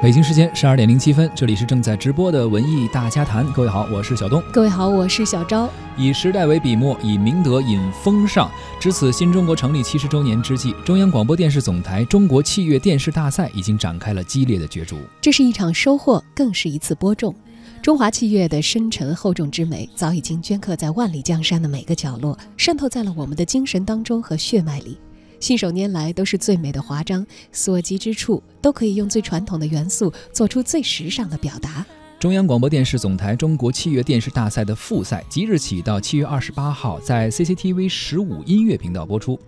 北京时间十二点零七分，这里是正在直播的文艺大家谈。各位好，我是小东。各位好，我是小昭。以时代为笔墨，以明德引风尚。值此新中国成立七十周年之际，中央广播电视总台中国器乐电视大赛已经展开了激烈的角逐。这是一场收获，更是一次播种。中华器乐的深沉厚重之美，早已经镌刻在万里江山的每个角落，渗透在了我们的精神当中和血脉里。信手拈来都是最美的华章，所及之处都可以用最传统的元素做出最时尚的表达。中央广播电视总台中国器乐电视大赛的复赛即日起到七月二十八号在 CCTV 十五音乐频道播出。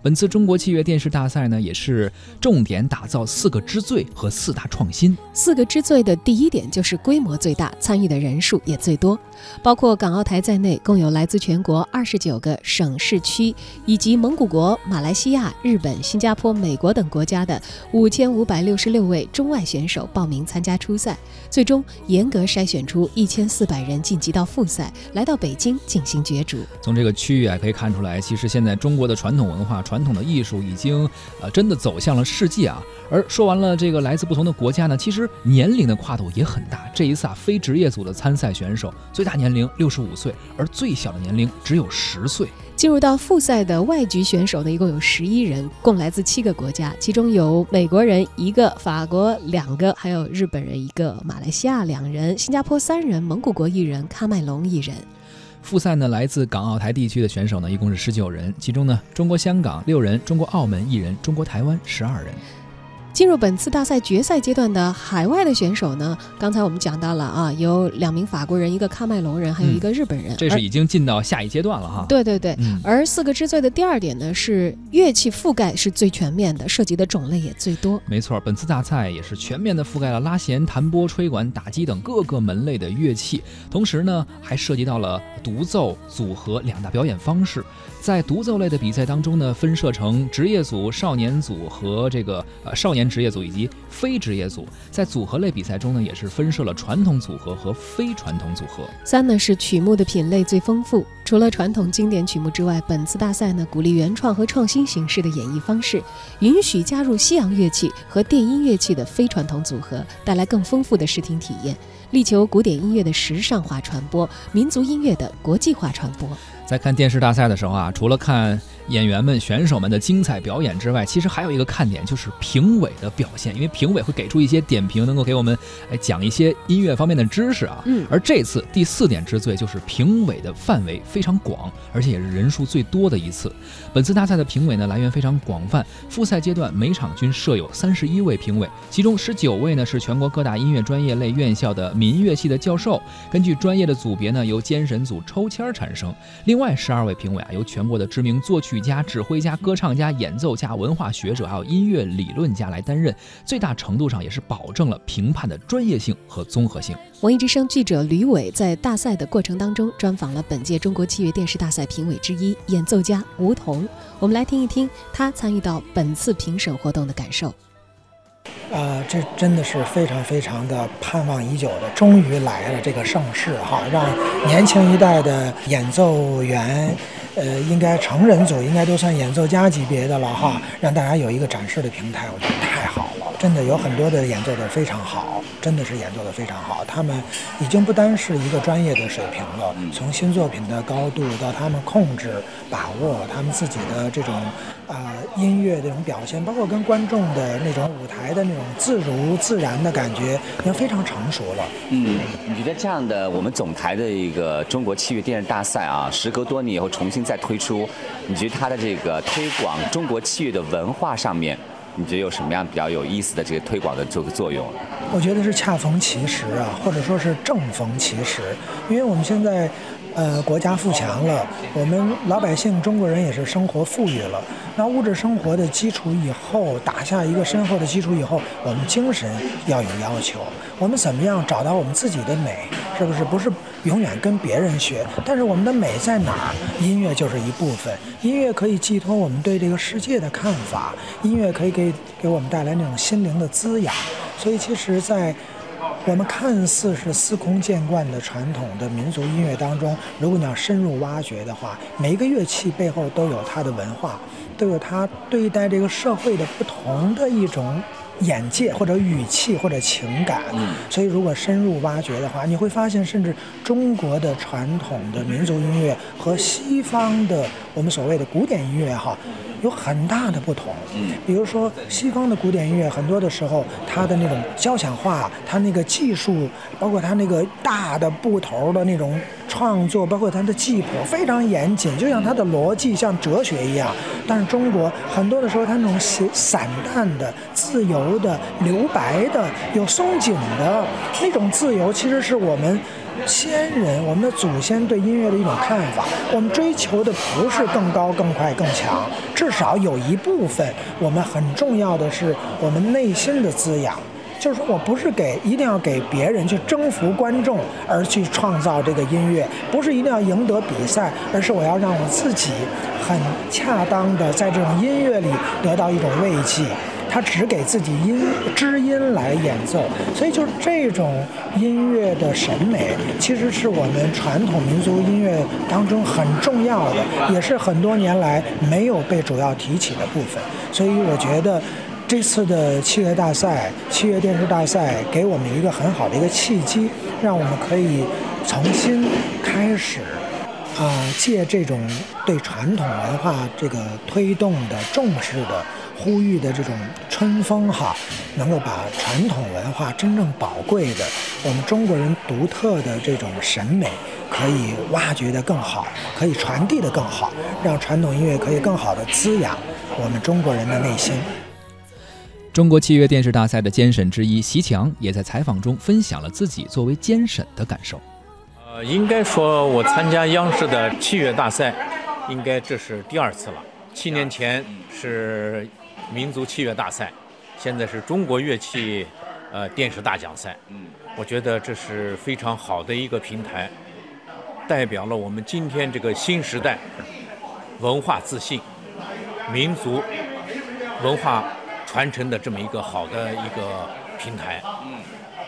本次中国器乐电视大赛呢，也是重点打造四个之最和四大创新。四个之最的第一点就是规模最大，参与的人数也最多，包括港澳台在内，共有来自全国二十九个省市区以及蒙古国、马来西亚、日本、新加坡、美国等国家的五千五百六十六位中外选手报名参加初赛，最终也。严格筛选出一千四百人晋级到复赛，来到北京进行角逐。从这个区域啊可以看出来，其实现在中国的传统文化、传统的艺术已经呃真的走向了世界啊。而说完了这个来自不同的国家呢，其实年龄的跨度也很大。这一次啊，非职业组的参赛选手最大年龄六十五岁，而最小的年龄只有十岁。进入到复赛的外籍选手呢，一共有十一人，共来自七个国家，其中有美国人一个，法国两个，还有日本人一个，马来西亚两人，新加坡三人，蒙古国一人，喀麦隆一人。复赛呢，来自港澳台地区的选手呢，一共是十九人，其中呢，中国香港六人，中国澳门一人，中国台湾十二人。进入本次大赛决赛阶段的海外的选手呢，刚才我们讲到了啊，有两名法国人，一个喀麦隆人，还有一个日本人。这是已经进到下一阶段了哈。对对对，而四个之最的第二点呢，是乐器覆盖是最全面的，涉及的种类也最多。没错，本次大赛也是全面的覆盖了拉弦、弹拨、吹管、打击等各个门类的乐器，同时呢，还涉及到了独奏、组合两大表演方式。在独奏类的比赛当中呢，分设成职业组、少年组和这个呃少年职业组以及非职业组。在组合类比赛中呢，也是分设了传统组合和非传统组合。三呢是曲目的品类最丰富，除了传统经典曲目之外，本次大赛呢鼓励原创和创新形式的演绎方式，允许加入西洋乐器和电音乐器的非传统组合，带来更丰富的视听体验，力求古典音乐的时尚化传播，民族音乐的国际化传播。在看电视大赛的时候啊，除了看。演员们、选手们的精彩表演之外，其实还有一个看点就是评委的表现，因为评委会给出一些点评，能够给我们哎讲一些音乐方面的知识啊。嗯。而这次第四点之最就是评委的范围非常广，而且也是人数最多的一次。本次大赛的评委呢来源非常广泛，复赛阶段每场均设有三十一位评委，其中十九位呢是全国各大音乐专业类院校的民乐系的教授，根据专业的组别呢由监审组抽签产生。另外十二位评委啊由全国的知名作曲。家、指挥家、歌唱家、演奏家、文化学者，还有音乐理论家来担任，最大程度上也是保证了评判的专业性和综合性。文艺之声记者吕伟在大赛的过程当中专访了本届中国器乐电视大赛评委之一演奏家吴彤，我们来听一听他参与到本次评审活动的感受。呃，这真的是非常非常的盼望已久的，终于来了这个盛世哈，让年轻一代的演奏员。呃，应该成人组应该都算演奏家级别的了哈，让大家有一个展示的平台，我觉得太好了，真的有很多的演奏的非常好，真的是演奏的非常好，他们已经不单是一个专业的水平了，从新作品的高度到他们控制把握他们自己的这种啊音乐这种表现，包括跟观众的那种舞台的那种自如自然的感觉，已经非常成熟了。嗯，你觉得这样的我们总台的一个中国器乐电视大赛啊，时隔多年以后重新。再推出，你觉得它的这个推广中国器乐的文化上面，你觉得有什么样比较有意思的这个推广的这个作用？我觉得是恰逢其时啊，或者说是正逢其时，因为我们现在。呃，国家富强了，我们老百姓中国人也是生活富裕了。那物质生活的基础以后，打下一个深厚的基础以后，我们精神要有要求。我们怎么样找到我们自己的美？是不是不是永远跟别人学？但是我们的美在哪儿？音乐就是一部分。音乐可以寄托我们对这个世界的看法，音乐可以给给我们带来那种心灵的滋养。所以，其实，在我们看似是司空见惯的传统的民族音乐当中，如果你要深入挖掘的话，每一个乐器背后都有它的文化，都有它对待这个社会的不同的一种眼界或者语气或者情感。嗯，所以如果深入挖掘的话，你会发现，甚至中国的传统的民族音乐和西方的我们所谓的古典音乐哈，有很大的不同。嗯，比如说西方的古典音乐，很多的时候它的那种交响化，它那个技术，包括它那个大的布头的那种创作，包括他的记谱非常严谨，就像他的逻辑像哲学一样。但是中国很多的时候，他那种写散淡的、自由的、留白的、有松紧的那种自由，其实是我们先人、我们的祖先对音乐的一种看法。我们追求的不是更高、更快、更强，至少有一部分，我们很重要的是我们内心的滋养。就是说我不是给一定要给别人去征服观众而去创造这个音乐，不是一定要赢得比赛，而是我要让我自己很恰当的在这种音乐里得到一种慰藉。他只给自己音知音来演奏，所以就是这种音乐的审美，其实是我们传统民族音乐当中很重要的，也是很多年来没有被主要提起的部分。所以我觉得。这次的器乐大赛、器乐电视大赛给我们一个很好的一个契机，让我们可以重新开始，啊，借这种对传统文化这个推动的、重视的、呼吁的这种春风哈，能够把传统文化真正宝贵的、我们中国人独特的这种审美，可以挖掘得更好，可以传递得更好，让传统音乐可以更好的滋养我们中国人的内心。中国器乐电视大赛的监审之一席强也在采访中分享了自己作为监审的感受。呃，应该说，我参加央视的器乐大赛，应该这是第二次了。七年前是民族器乐大赛，现在是中国乐器呃电视大奖赛。嗯，我觉得这是非常好的一个平台，代表了我们今天这个新时代文化自信、民族文化。传承的这么一个好的一个平台，嗯，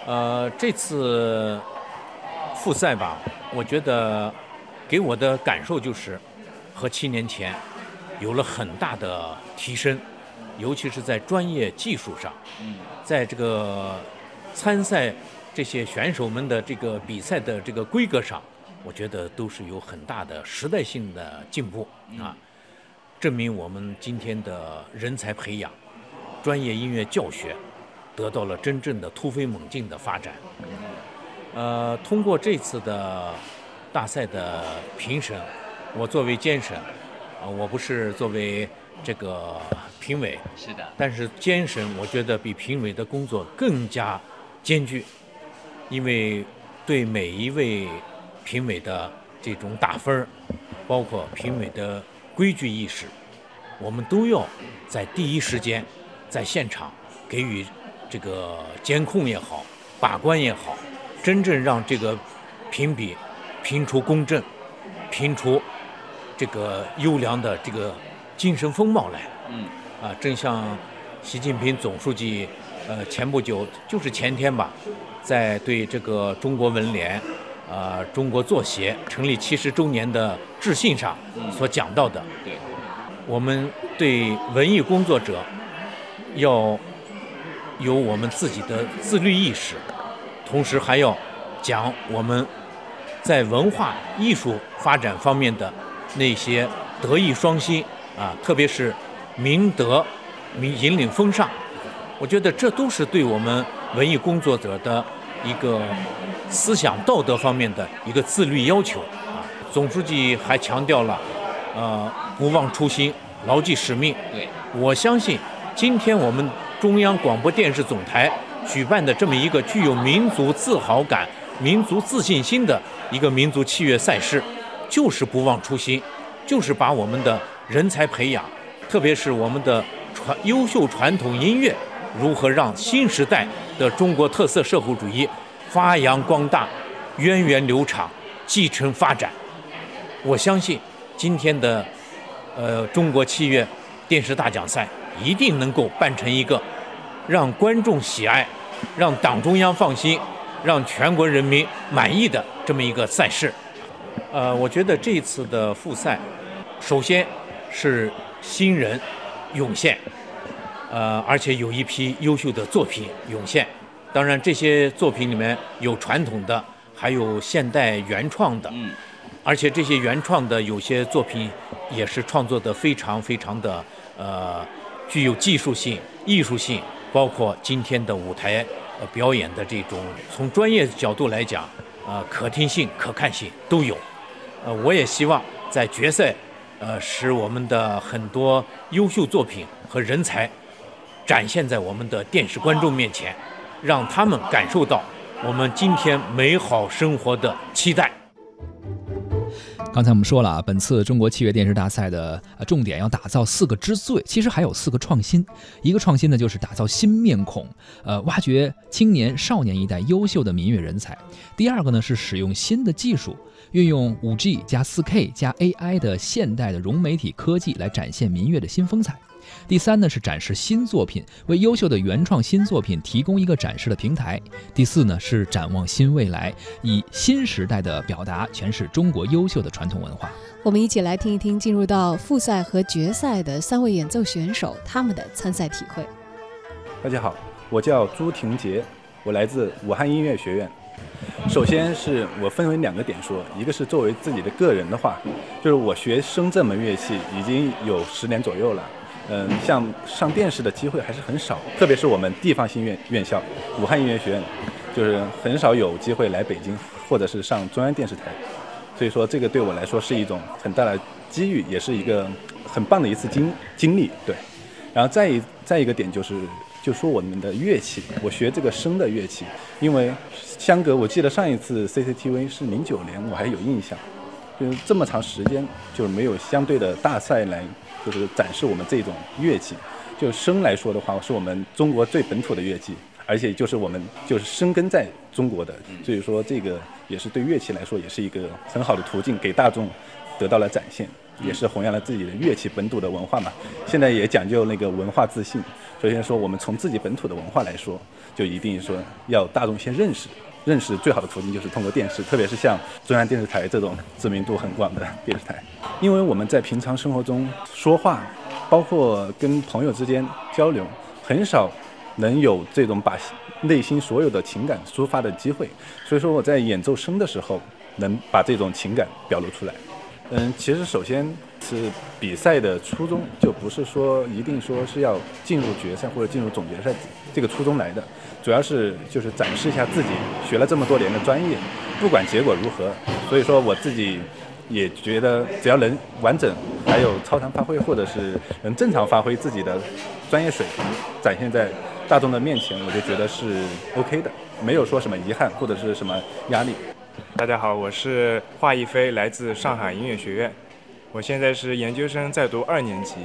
呃，这次复赛吧，我觉得给我的感受就是和七年前有了很大的提升，尤其是在专业技术上，嗯，在这个参赛这些选手们的这个比赛的这个规格上，我觉得都是有很大的时代性的进步啊，证明我们今天的人才培养。专业音乐教学得到了真正的突飞猛进的发展。呃，通过这次的大赛的评审，我作为监审，呃，我不是作为这个评委。是的。但是监审，我觉得比评委的工作更加艰巨，因为对每一位评委的这种打分儿，包括评委的规矩意识，我们都要在第一时间。在现场给予这个监控也好，把关也好，真正让这个评比评出公正，评出这个优良的这个精神风貌来。嗯，啊，正像习近平总书记，呃，前不久就是前天吧，在对这个中国文联，呃，中国作协成立七十周年的致信上所讲到的。对，我们对文艺工作者。要有我们自己的自律意识，同时还要讲我们在文化艺术发展方面的那些德艺双馨啊，特别是明德、明引领风尚。我觉得这都是对我们文艺工作者的一个思想道德方面的一个自律要求啊。总书记还强调了，呃，不忘初心，牢记使命。对，我相信。今天我们中央广播电视总台举办的这么一个具有民族自豪感、民族自信心的一个民族器乐赛事，就是不忘初心，就是把我们的人才培养，特别是我们的传优秀传统音乐，如何让新时代的中国特色社会主义发扬光大、源远流长、继承发展。我相信今天的呃中国器乐电视大奖赛。一定能够办成一个让观众喜爱、让党中央放心、让全国人民满意的这么一个赛事。呃，我觉得这次的复赛，首先是新人涌现，呃，而且有一批优秀的作品涌现。当然，这些作品里面有传统的，还有现代原创的。嗯，而且这些原创的有些作品也是创作的非常非常的呃具有技术性、艺术性，包括今天的舞台呃表演的这种从专业角度来讲，呃可听性、可看性都有。呃，我也希望在决赛，呃，使我们的很多优秀作品和人才展现在我们的电视观众面前。让他们感受到我们今天美好生活的期待。刚才我们说了啊，本次中国器乐电视大赛的重点要打造四个之最，其实还有四个创新。一个创新呢，就是打造新面孔，呃，挖掘青年少年一代优秀的民乐人才。第二个呢，是使用新的技术，运用五 G 加四 K 加 AI 的现代的融媒体科技来展现民乐的新风采。第三呢是展示新作品，为优秀的原创新作品提供一个展示的平台。第四呢是展望新未来，以新时代的表达诠释中国优秀的传统文化。我们一起来听一听进入到复赛和决赛的三位演奏选手他们的参赛体会。大家好，我叫朱廷杰，我来自武汉音乐学院。首先是我分为两个点说，一个是作为自己的个人的话，就是我学声这门乐器已经有十年左右了。嗯，像上电视的机会还是很少，特别是我们地方性院院校武汉音乐学院，就是很少有机会来北京或者是上中央电视台，所以说这个对我来说是一种很大的机遇，也是一个很棒的一次经经历。对，然后再一再一个点就是，就说我们的乐器，我学这个声的乐器，因为相隔我记得上一次 CCTV 是零九年，我还有印象，就是这么长时间就是没有相对的大赛来。就是展示我们这种乐器，就笙来说的话，是我们中国最本土的乐器，而且就是我们就是生根在中国的，所以说这个也是对乐器来说也是一个很好的途径，给大众得到了展现，也是弘扬了自己的乐器本土的文化嘛。现在也讲究那个文化自信，首先说我们从自己本土的文化来说，就一定说要大众先认识。认识最好的途径就是通过电视，特别是像中央电视台这种知名度很广的电视台，因为我们在平常生活中说话，包括跟朋友之间交流，很少能有这种把内心所有的情感抒发的机会，所以说我在演奏声的时候，能把这种情感表露出来。嗯，其实首先是比赛的初衷就不是说一定说是要进入决赛或者进入总决赛这个初衷来的，主要是就是展示一下自己学了这么多年的专业，不管结果如何，所以说我自己也觉得只要能完整，还有超常发挥或者是能正常发挥自己的专业水平，展现在大众的面前，我就觉得是 OK 的，没有说什么遗憾或者是什么压力。大家好，我是华一飞，来自上海音乐学院，我现在是研究生，在读二年级。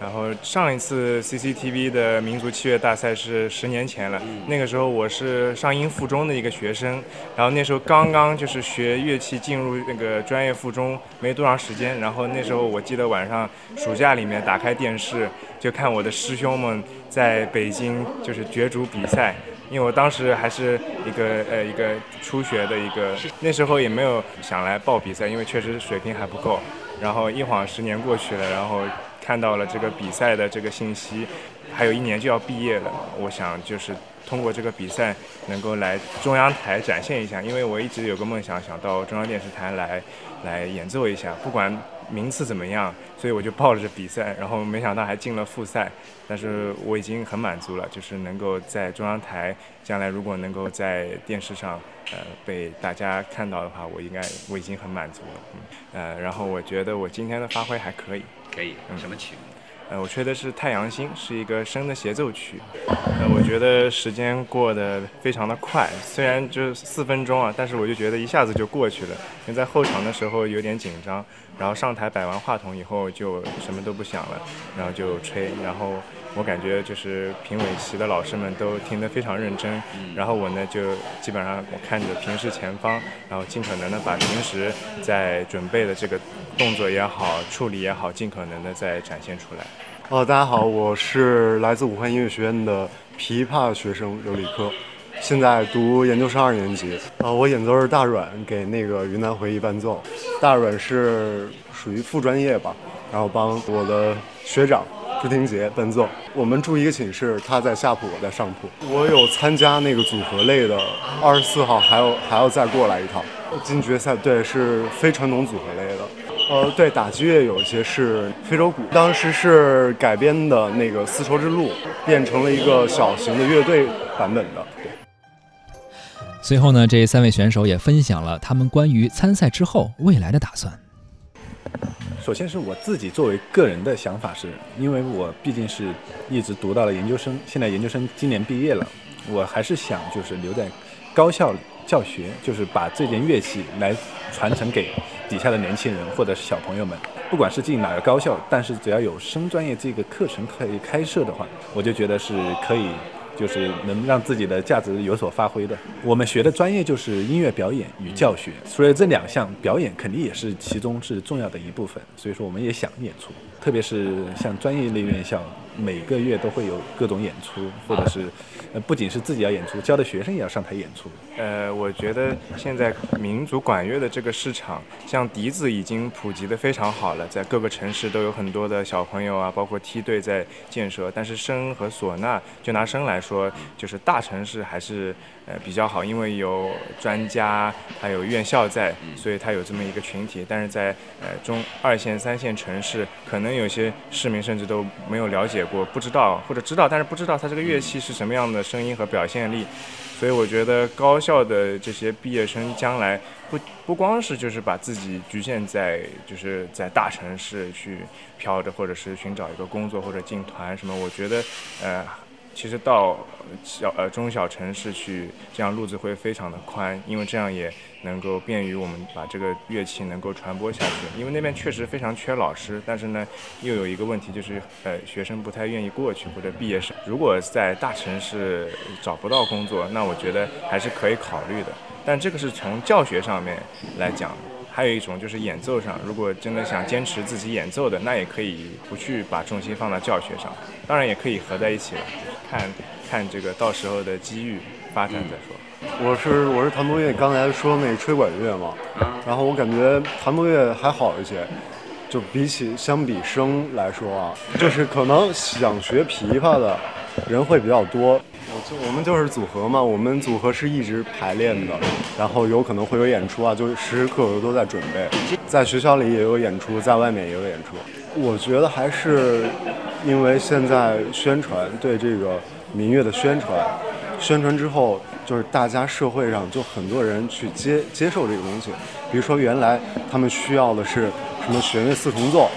然后上一次 CCTV 的民族器乐大赛是十年前了，那个时候我是上音附中的一个学生，然后那时候刚刚就是学乐器进入那个专业附中没多长时间，然后那时候我记得晚上暑假里面打开电视就看我的师兄们在北京就是角逐比赛。因为我当时还是一个呃一个初学的一个，那时候也没有想来报比赛，因为确实水平还不够。然后一晃十年过去了，然后看到了这个比赛的这个信息，还有一年就要毕业了。我想就是通过这个比赛能够来中央台展现一下，因为我一直有个梦想，想到中央电视台来来演奏一下，不管。名次怎么样？所以我就报了这比赛，然后没想到还进了复赛，但是我已经很满足了，就是能够在中央台，将来如果能够在电视上，呃，被大家看到的话，我应该我已经很满足了，嗯，呃，然后我觉得我今天的发挥还可以，可以，什么曲？呃，我吹的是《太阳星》，是一个笙的协奏曲。呃，我觉得时间过得非常的快，虽然就四分钟啊，但是我就觉得一下子就过去了。因为在后场的时候有点紧张，然后上台摆完话筒以后就什么都不想了，然后就吹。然后我感觉就是评委席的老师们都听得非常认真，然后我呢就基本上我看着平视前方，然后尽可能的把平时在准备的这个动作也好、处理也好，尽可能的再展现出来。哦，大家好，我是来自武汉音乐学院的琵琶学生刘礼科，现在读研究生二年级。啊，我演奏是大阮，给那个云南回忆伴奏。大阮是属于副专业吧，然后帮我的学长朱婷杰伴奏。我们住一个寝室，他在下铺，我在上铺。我有参加那个组合类的，二十四号还要还要再过来一趟进决赛。对，是非传统组合类的。呃，对，打击乐有一些是非洲鼓，当时是改编的那个《丝绸之路》，变成了一个小型的乐队版本的。最。后呢，这三位选手也分享了他们关于参赛之后未来的打算。首先是我自己作为个人的想法，是因为我毕竟是一直读到了研究生，现在研究生今年毕业了，我还是想就是留在高校教学，就是把这件乐器来传承给底下的年轻人或者是小朋友们。不管是进哪个高校，但是只要有声专业这个课程可以开设的话，我就觉得是可以。就是能让自己的价值有所发挥的。我们学的专业就是音乐表演与教学，所以这两项表演肯定也是其中是重要的一部分。所以说，我们也想演出，特别是像专业类院校。每个月都会有各种演出，或者是，呃，不仅是自己要演出，教的学生也要上台演出。呃，我觉得现在民族管乐的这个市场，像笛子已经普及的非常好了，在各个城市都有很多的小朋友啊，包括梯队在建设。但是笙和唢呐，就拿笙来说，就是大城市还是呃比较好，因为有专家还有院校在，所以它有这么一个群体。但是在呃中二线、三线城市，可能有些市民甚至都没有了解。我不知道，或者知道，但是不知道它这个乐器是什么样的声音和表现力，所以我觉得高校的这些毕业生将来不不光是就是把自己局限在就是在大城市去飘着，或者是寻找一个工作或者进团什么，我觉得呃。其实到小呃中小城市去，这样路子会非常的宽，因为这样也能够便于我们把这个乐器能够传播下去。因为那边确实非常缺老师，但是呢，又有一个问题就是呃学生不太愿意过去，或者毕业生如果在大城市找不到工作，那我觉得还是可以考虑的。但这个是从教学上面来讲。还有一种就是演奏上，如果真的想坚持自己演奏的，那也可以不去把重心放到教学上，当然也可以合在一起了，看看这个到时候的机遇发展再说。我是我是谭东岳，刚才说那吹管乐嘛，然后我感觉谭东岳还好一些，就比起相比声来说啊，就是可能想学琵琶的人会比较多。我就我们就是组合嘛，我们组合是一直排练的，然后有可能会有演出啊，就时时刻刻都在准备。在学校里也有演出，在外面也有演出。我觉得还是因为现在宣传对这个民乐的宣传，宣传之后就是大家社会上就很多人去接接受这个东西。比如说原来他们需要的是什么弦乐四重奏，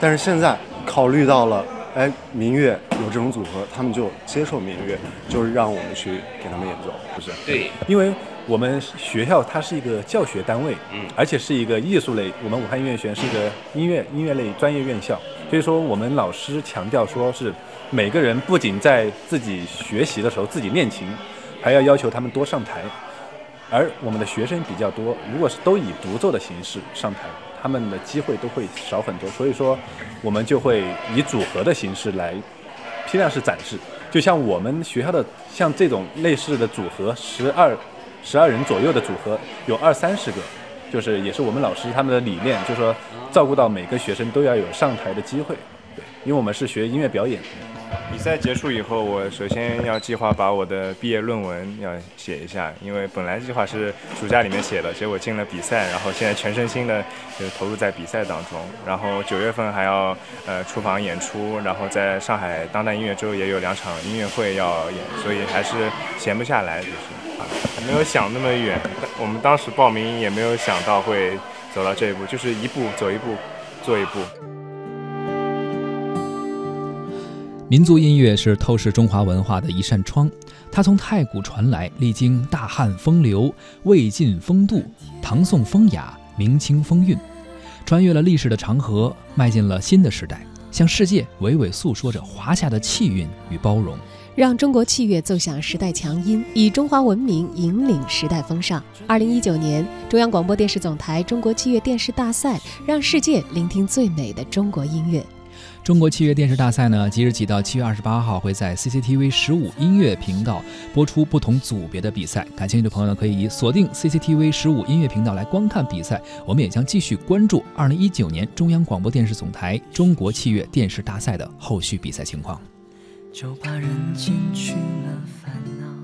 但是现在考虑到了。哎，民乐有这种组合，他们就接受民乐，就是让我们去给他们演奏，是不是？对，因为我们学校它是一个教学单位，嗯，而且是一个艺术类，我们武汉音乐学院是一个音乐音乐类专业院校，所以说我们老师强调说是每个人不仅在自己学习的时候自己练琴，还要要求他们多上台，而我们的学生比较多，如果是都以独奏的形式上台。他们的机会都会少很多，所以说我们就会以组合的形式来批量式展示。就像我们学校的像这种类似的组合，十二十二人左右的组合有二三十个，就是也是我们老师他们的理念，就是说照顾到每个学生都要有上台的机会。对，因为我们是学音乐表演。比赛结束以后，我首先要计划把我的毕业论文要写一下，因为本来计划是暑假里面写的，结果进了比赛，然后现在全身心的就投入在比赛当中。然后九月份还要呃出访演出，然后在上海当代音乐周也有两场音乐会要演，所以还是闲不下来，就是没有想那么远。我们当时报名也没有想到会走到这一步，就是一步走一步，做一步。民族音乐是透视中华文化的一扇窗，它从太古传来，历经大汉风流、魏晋风度、唐宋风雅、明清风韵，穿越了历史的长河，迈进了新的时代，向世界娓娓诉说着华夏的气韵与包容，让中国器乐奏响时代强音，以中华文明引领时代风尚。二零一九年，中央广播电视总台中国器乐电视大赛，让世界聆听最美的中国音乐。中国器乐电视大赛呢，即日起到七月二十八号会在 CCTV 十五音乐频道播出不同组别的比赛。感兴趣的朋友呢，可以锁定 CCTV 十五音乐频道来观看比赛。我们也将继续关注二零一九年中央广播电视总台中国器乐电视大赛的后续比赛情况。就把人间去了烦恼。